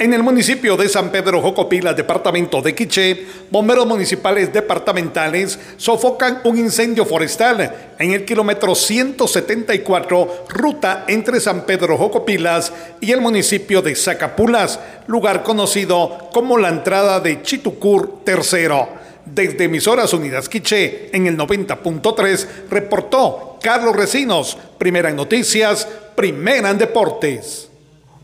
En el municipio de San Pedro Jocopila, departamento de Quiché, bomberos municipales departamentales sofocan un incendio forestal en el kilómetro 174, ruta entre San Pedro Jocopilas y el municipio de Zacapulas, lugar conocido como la entrada de Chitucur III. Desde Emisoras Unidas Quiché, en el 90.3, reportó Carlos Recinos, primera en noticias, primera en deportes.